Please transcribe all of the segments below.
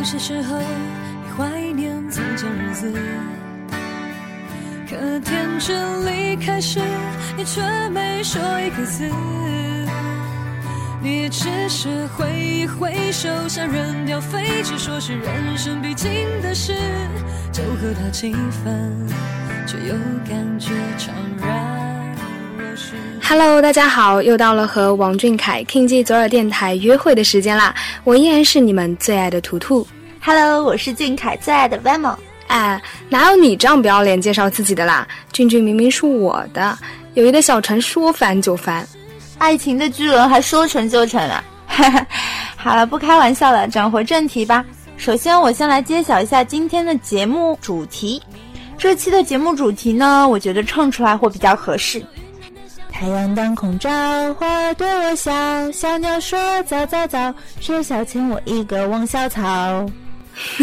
有些时候，你怀念从前日子。可天真离开时，你却没说一个字。你只是挥一挥手，像扔掉废纸，说是人生必经的事。就和他气分，却又感觉怅然。Hello，大家好，又到了和王俊凯 King G 左耳电台约会的时间啦！我依然是你们最爱的图图。Hello，我是俊凯最爱的 Vamo。哎，哪有你这样不要脸介绍自己的啦？俊俊明明是我的，友谊的小船说翻就翻，爱情的巨轮还说沉就沉啊！好了，不开玩笑了，转回正题吧。首先，我先来揭晓一下今天的节目主题。这期的节目主题呢，我觉得唱出来会比较合适。太阳当空照，花儿对我笑，小鸟说早早早，学校欠我一个王小草。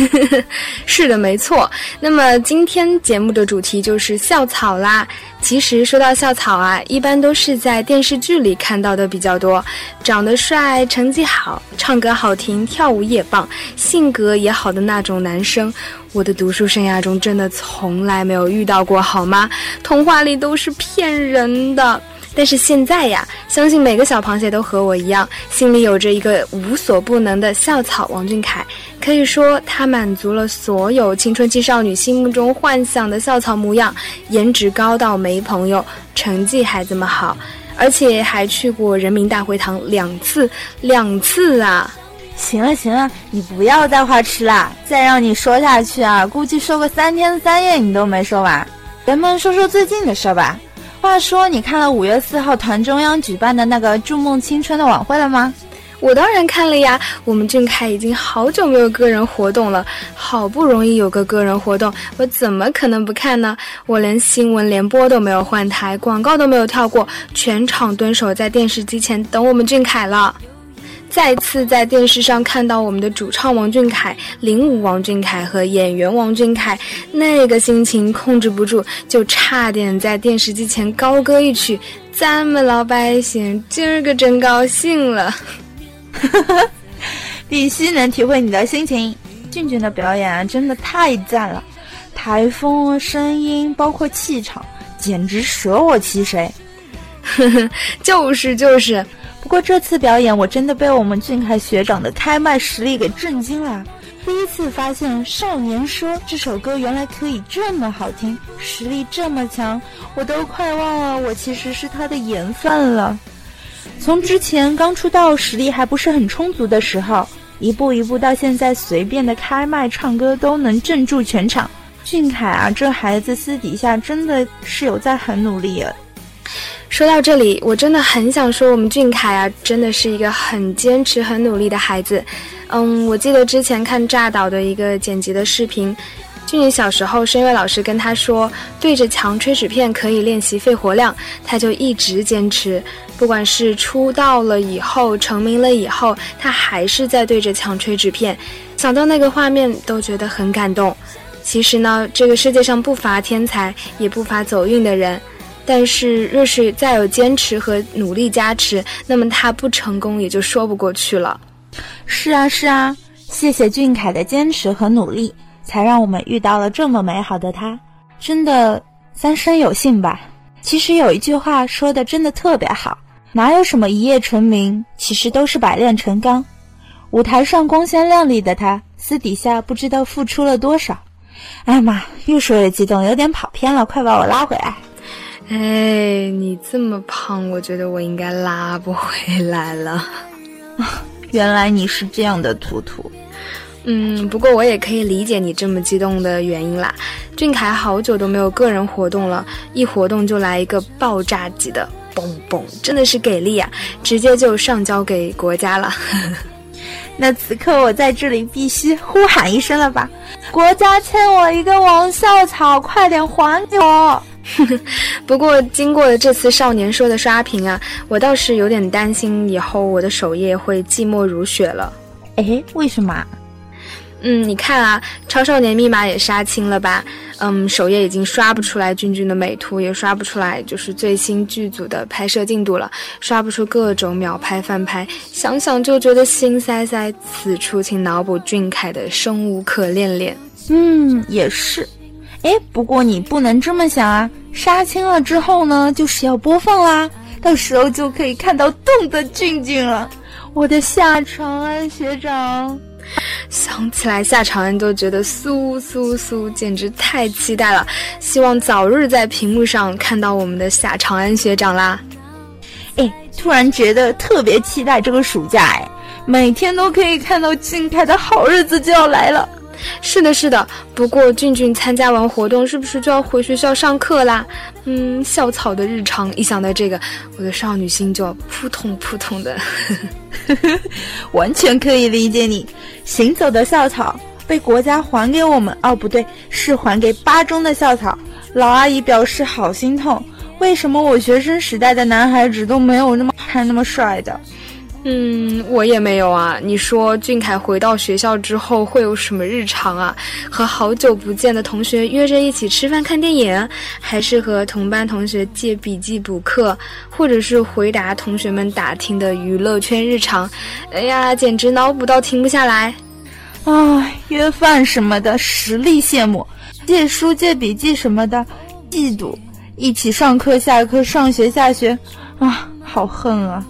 是的，没错。那么今天节目的主题就是校草啦。其实说到校草啊，一般都是在电视剧里看到的比较多。长得帅、成绩好、唱歌好听、跳舞也棒、性格也好的那种男生，我的读书生涯中真的从来没有遇到过，好吗？童话里都是骗人的。但是现在呀，相信每个小螃蟹都和我一样，心里有着一个无所不能的校草王俊凯。可以说，他满足了所有青春期少女心目中幻想的校草模样：颜值高到没朋友，成绩还这么好，而且还去过人民大会堂两次，两次啊！行了行了，你不要再花痴啦！再让你说下去啊，估计说个三天三夜你都没说完。咱们说说最近的事儿吧。话说，你看了五月四号团中央举办的那个筑梦青春的晚会了吗？我当然看了呀。我们俊凯已经好久没有个人活动了，好不容易有个个人活动，我怎么可能不看呢？我连新闻联播都没有换台，广告都没有跳过，全场蹲守在电视机前等我们俊凯了。再次在电视上看到我们的主唱王俊凯、领舞王俊凯和演员王俊凯，那个心情控制不住，就差点在电视机前高歌一曲：“咱们老百姓今儿个真高兴了。”必须能体会你的心情。俊俊的表演啊，真的太赞了，台风、声音，包括气场，简直舍我其谁。呵 呵，就是就是。不过这次表演，我真的被我们俊凯学长的开麦实力给震惊了。第一次发现《少年说》这首歌原来可以这么好听，实力这么强，我都快忘了我其实是他的颜饭了。从之前刚出道实力还不是很充足的时候，一步一步到现在随便的开麦唱歌都能镇住全场。俊凯啊，这孩子私底下真的是有在很努力。说到这里，我真的很想说，我们俊凯啊，真的是一个很坚持、很努力的孩子。嗯，我记得之前看炸导的一个剪辑的视频，俊俊小时候声乐老师跟他说，对着墙吹纸片可以练习肺活量，他就一直坚持。不管是出道了以后、成名了以后，他还是在对着墙吹纸片。想到那个画面，都觉得很感动。其实呢，这个世界上不乏天才，也不乏走运的人。但是，若是再有坚持和努力加持，那么他不成功也就说不过去了。是啊，是啊，谢谢俊凯的坚持和努力，才让我们遇到了这么美好的他。真的，三生有幸吧。其实有一句话说的真的特别好，哪有什么一夜成名，其实都是百炼成钢。舞台上光鲜亮丽的他，私底下不知道付出了多少。哎呀妈，又说越激动，有点跑偏了，快把我拉回来。哎，你这么胖，我觉得我应该拉不回来了。原来你是这样的图图。嗯，不过我也可以理解你这么激动的原因啦。俊凯好久都没有个人活动了，一活动就来一个爆炸级的嘣嘣，真的是给力啊！直接就上交给国家了。那此刻我在这里必须呼喊一声了吧？国家 欠我一个王校草，快点还给我！不过经过了这次少年说的刷屏啊，我倒是有点担心以后我的首页会寂寞如雪了。哎，为什么？嗯，你看啊，超少年密码也杀青了吧？嗯，首页已经刷不出来俊俊的美图，也刷不出来就是最新剧组的拍摄进度了，刷不出各种秒拍翻拍，想想就觉得心塞塞。此处请脑补俊凯的生无可恋脸。嗯，也是。哎，不过你不能这么想啊！杀青了之后呢，就是要播放啦，到时候就可以看到动的俊俊了，我的夏长安学长。想起来夏长安都觉得酥酥酥，简直太期待了！希望早日在屏幕上看到我们的夏长安学长啦！哎，突然觉得特别期待这个暑假，哎，每天都可以看到俊凯的好日子就要来了。是的，是的。不过俊俊参加完活动，是不是就要回学校上课啦？嗯，校草的日常，一想到这个，我的少女心就要扑通扑通的。完全可以理解你。行走的校草被国家还给我们，哦，不对，是还给八中的校草。老阿姨表示好心痛。为什么我学生时代的男孩子都没有那么看那么帅的？嗯，我也没有啊。你说俊凯回到学校之后会有什么日常啊？和好久不见的同学约着一起吃饭看电影，还是和同班同学借笔记补课，或者是回答同学们打听的娱乐圈日常？哎呀，简直脑补到停不下来。啊，约饭什么的实力羡慕，借书借笔记什么的嫉妒，一起上课下课上学下学，啊，好恨啊！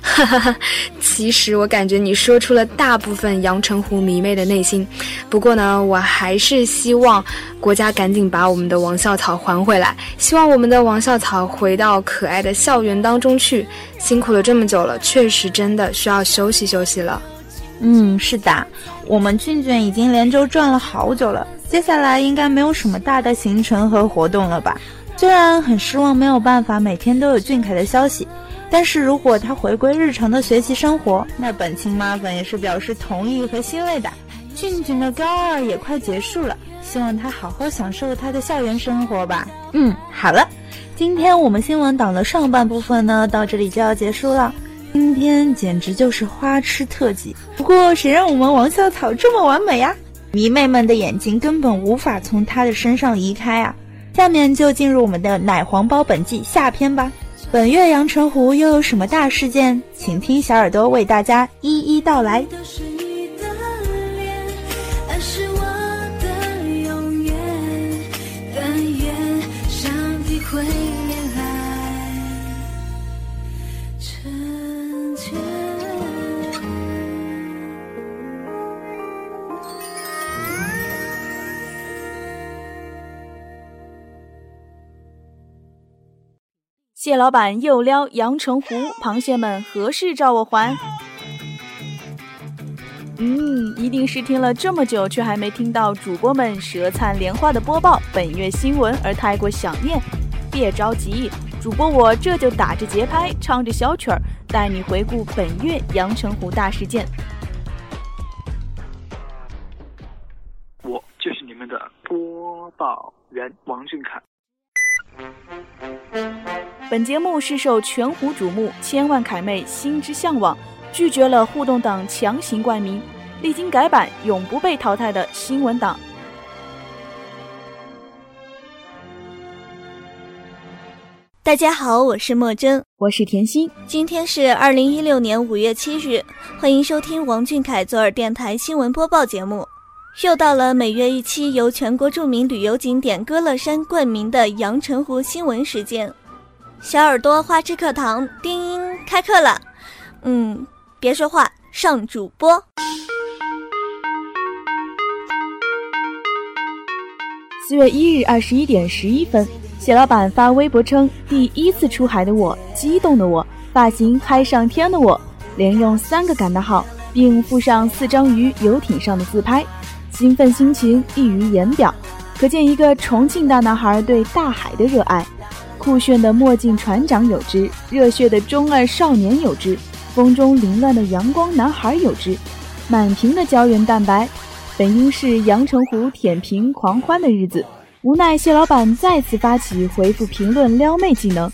哈哈哈，其实我感觉你说出了大部分阳澄湖迷妹的内心。不过呢，我还是希望国家赶紧把我们的王校草还回来。希望我们的王校草回到可爱的校园当中去。辛苦了这么久了，确实真的需要休息休息了。嗯，是的，我们俊俊已经连轴转了好久了，接下来应该没有什么大的行程和活动了吧？虽然很失望，没有办法每天都有俊凯的消息。但是如果他回归日常的学习生活，那本亲妈粉也是表示同意和欣慰的。俊俊的高二也快结束了，希望他好好享受他的校园生活吧。嗯，好了，今天我们新闻党的上半部分呢，到这里就要结束了。今天简直就是花痴特辑。不过谁让我们王校草这么完美呀？迷妹们的眼睛根本无法从他的身上移开啊！下面就进入我们的奶黄包本季下篇吧。本月阳澄湖又有什么大事件？请听小耳朵为大家一一道来。蟹老板又撩阳澄湖，螃蟹们何时找我还？嗯，一定是听了这么久，却还没听到主播们舌灿莲花的播报本月新闻而太过想念。别着急，主播我这就打着节拍，唱着小曲儿，带你回顾本月阳澄湖大事件。我就是你们的播报员王俊凯。本节目是受全湖瞩目、千万凯妹心之向往，拒绝了互动党强行冠名，历经改版永不被淘汰的新闻党。大家好，我是莫真，我是甜心，今天是二零一六年五月七日，欢迎收听王俊凯左耳电台新闻播报节目。又到了每月一期由全国著名旅游景点歌乐山冠名的阳澄湖新闻时间。小耳朵花痴课堂，叮，开课了。嗯，别说话，上主播。四月一日二十一点十一分，谢老板发微博称：“第一次出海的我，激动的我，发型嗨上天的我，连用三个感叹号，并附上四张于游艇上的自拍。”兴奋心情溢于言表，可见一个重庆大男孩对大海的热爱。酷炫的墨镜船长有之，热血的中二少年有之，风中凌乱的阳光男孩有之，满屏的胶原蛋白。本应是阳澄湖舔屏狂欢的日子，无奈蟹老板再次发起回复评论撩妹技能，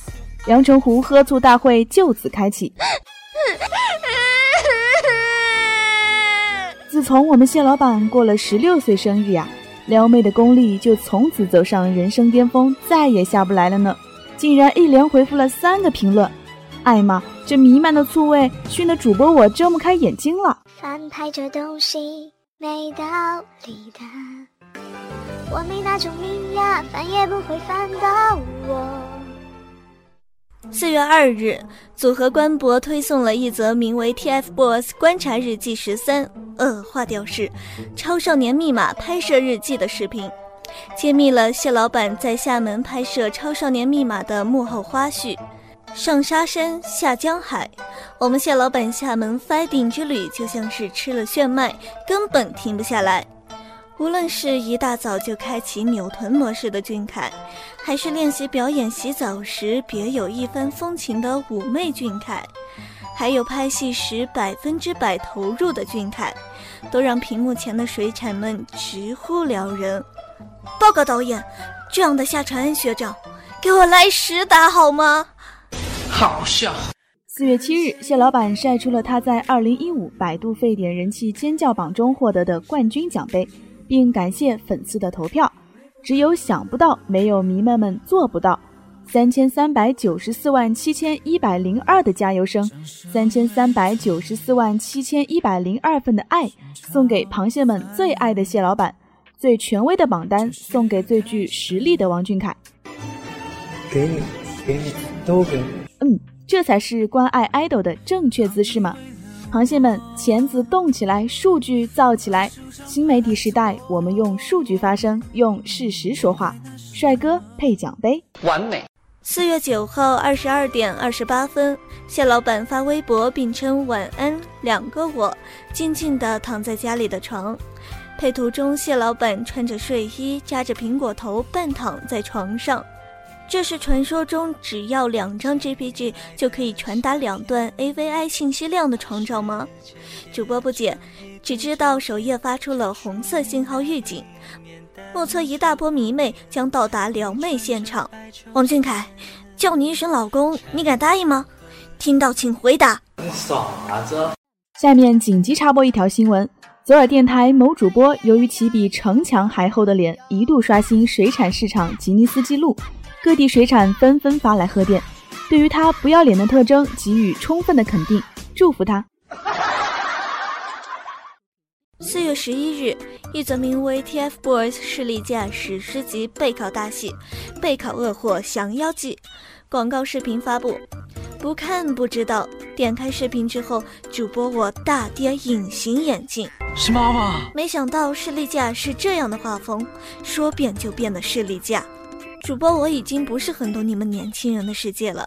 阳澄湖喝醋大会就此开启。自从我们蟹老板过了十六岁生日呀，撩妹的功力就从此走上人生巅峰，再也下不来了呢。竟然一连回复了三个评论，艾玛，这弥漫的醋味熏得主播我睁不开眼睛了。翻拍这东西没道理的，我没那种命呀，翻也不会翻到我。四月二日，组合官博推送了一则名为《TFBOYS 观察日记十三》恶化调式超少年密码拍摄日记的视频，揭秘了谢老板在厦门拍摄超少年密码的幕后花絮。上沙山下江海，我们谢老板厦门 fighting 之旅就像是吃了炫迈，根本停不下来。无论是一大早就开启扭臀模式的俊凯，还是练习表演洗澡时别有一番风情的妩媚俊凯，还有拍戏时百分之百投入的俊凯，都让屏幕前的水产们直呼撩人。报告导演，这样的夏传恩学长，给我来十打好吗？好笑。四月七日，谢老板晒出了他在二零一五百度沸点人气尖叫榜中获得的冠军奖杯。并感谢粉丝的投票，只有想不到，没有迷妹们做不到。三千三百九十四万七千一百零二的加油声，三千三百九十四万七千一百零二份的爱，送给螃蟹们最爱的蟹老板。最权威的榜单送给最具实力的王俊凯。给你，给你，都给你。嗯，这才是关爱爱豆的正确姿势嘛？螃蟹们，钳子动起来，数据造起来。新媒体时代，我们用数据发声，用事实说话。帅哥配奖杯，完美。四月九号二十二点二十八分，谢老板发微博并称晚安，两个我静静的躺在家里的床。配图中，谢老板穿着睡衣，扎着苹果头，半躺在床上。这是传说中只要两张 JPG 就可以传达两段 AVI 信息量的床照吗？主播不解，只知道首页发出了红色信号预警，目测一大波迷妹将到达撩妹现场。王俊凯，叫你一声老公，你敢答应吗？听到请回答。傻子。下面紧急插播一条新闻：左耳电台某主播由于其比城墙还厚的脸，一度刷新水产市场吉尼斯纪录。各地水产纷纷发来贺电，对于他不要脸的特征给予充分的肯定，祝福他。四月十一日，一则名为《TFBOYS 势力架史诗级备考大戏——备考恶货降妖记》广告视频发布，不看不知道。点开视频之后，主播我大跌隐形眼镜，是妈妈。没想到势力架是这样的画风，说变就变的势力架。主播，我已经不是很懂你们年轻人的世界了。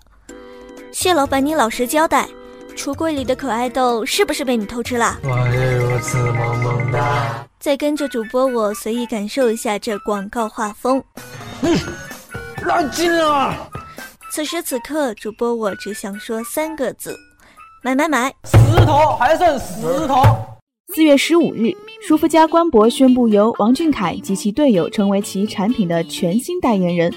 谢老板，你老实交代，橱柜里的可爱豆是不是被你偷吃了？我也如此萌萌哒。再跟着主播我随意感受一下这广告画风。嗯，拉近啊。此时此刻，主播我只想说三个字：买买买！石头还剩石头。四月十五日，舒肤佳官博宣布，由王俊凯及其队友成为其产品的全新代言人。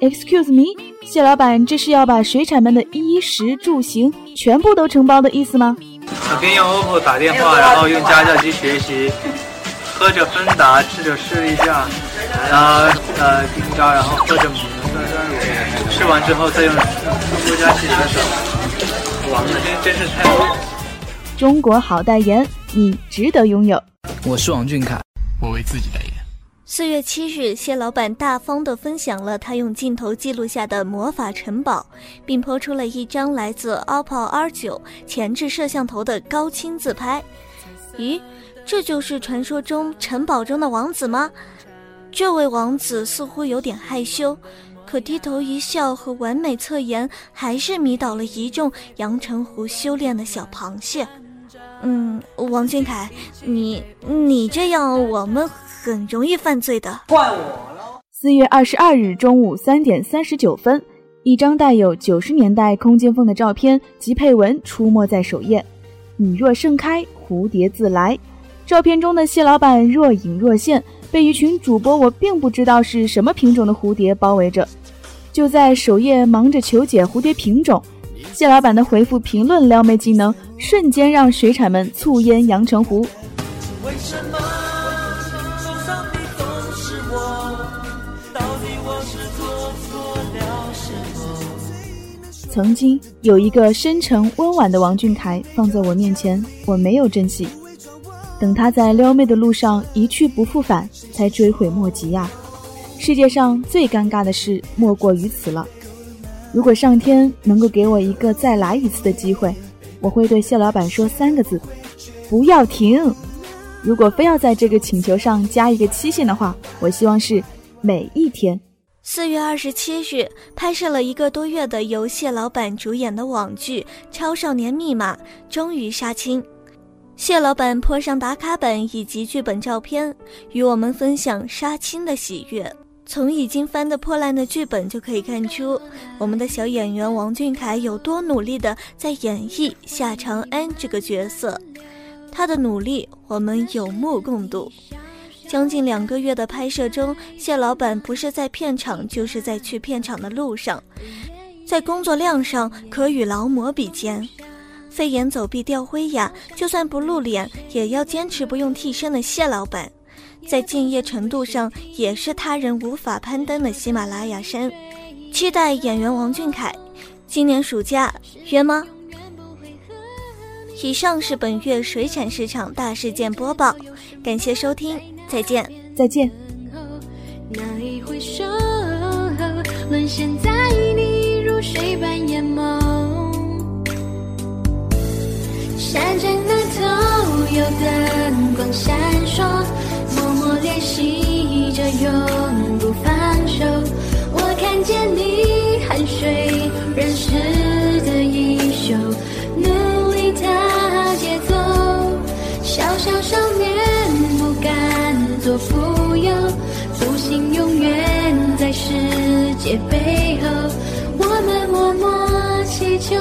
Excuse me，谢老板，这是要把水产们的衣食住行全部都承包的意思吗？我可以用 OPPO 打电话，然后用家教机学习，喝着芬达，吃着士力架，然后呃冰渣，然后喝着母酸酸乳，吃完之后再用舒肤佳洗洗手。完了，真真是太。中国好代言。你值得拥有。我是王俊凯。我为自己代言。四月七日，谢老板大方地分享了他用镜头记录下的魔法城堡，并抛出了一张来自 OPPO R9 前置摄像头的高清自拍。咦，这就是传说中城堡中的王子吗？这位王子似乎有点害羞，可低头一笑和完美侧颜，还是迷倒了一众阳澄湖修炼的小螃蟹。嗯，王俊凯，你你这样，我们很容易犯罪的。怪我喽。四月二十二日中午三点三十九分，一张带有九十年代空间风的照片及配文出没在首页。你若盛开，蝴蝶自来。照片中的蟹老板若隐若现，被一群主播我并不知道是什么品种的蝴蝶包围着。就在首页忙着求解蝴蝶品种，谢老板的回复评论撩妹技能瞬间让水产们醋淹阳澄湖。为什么？曾经有一个深沉温婉的王俊凯放在我面前，我没有珍惜。等他在撩妹的路上一去不复返，才追悔莫及呀！世界上最尴尬的事莫过于此了。如果上天能够给我一个再来一次的机会，我会对谢老板说三个字：不要停。如果非要在这个请求上加一个期限的话，我希望是每一天。四月二十七日，拍摄了一个多月的由谢老板主演的网剧《超少年密码》终于杀青。谢老板泼上打卡本以及剧本照片，与我们分享杀青的喜悦。从已经翻得破烂的剧本就可以看出，我们的小演员王俊凯有多努力的在演绎夏长安这个角色。他的努力，我们有目共睹。将近两个月的拍摄中，谢老板不是在片场，就是在去片场的路上，在工作量上可与劳模比肩。飞檐走壁吊灰呀，就算不露脸，也要坚持不用替身的谢老板，在敬业程度上也是他人无法攀登的喜马拉雅山。期待演员王俊凯，今年暑假约吗？以上是本月水产市场大事件播报，感谢收听，再见，再见。那一回首，沦陷在你如水般眼眸。记着永不放手，我看见你汗水染湿的衣袖，努力踏节奏。小小少年不敢做富有，不幸永远在世界背后，我们默默祈求。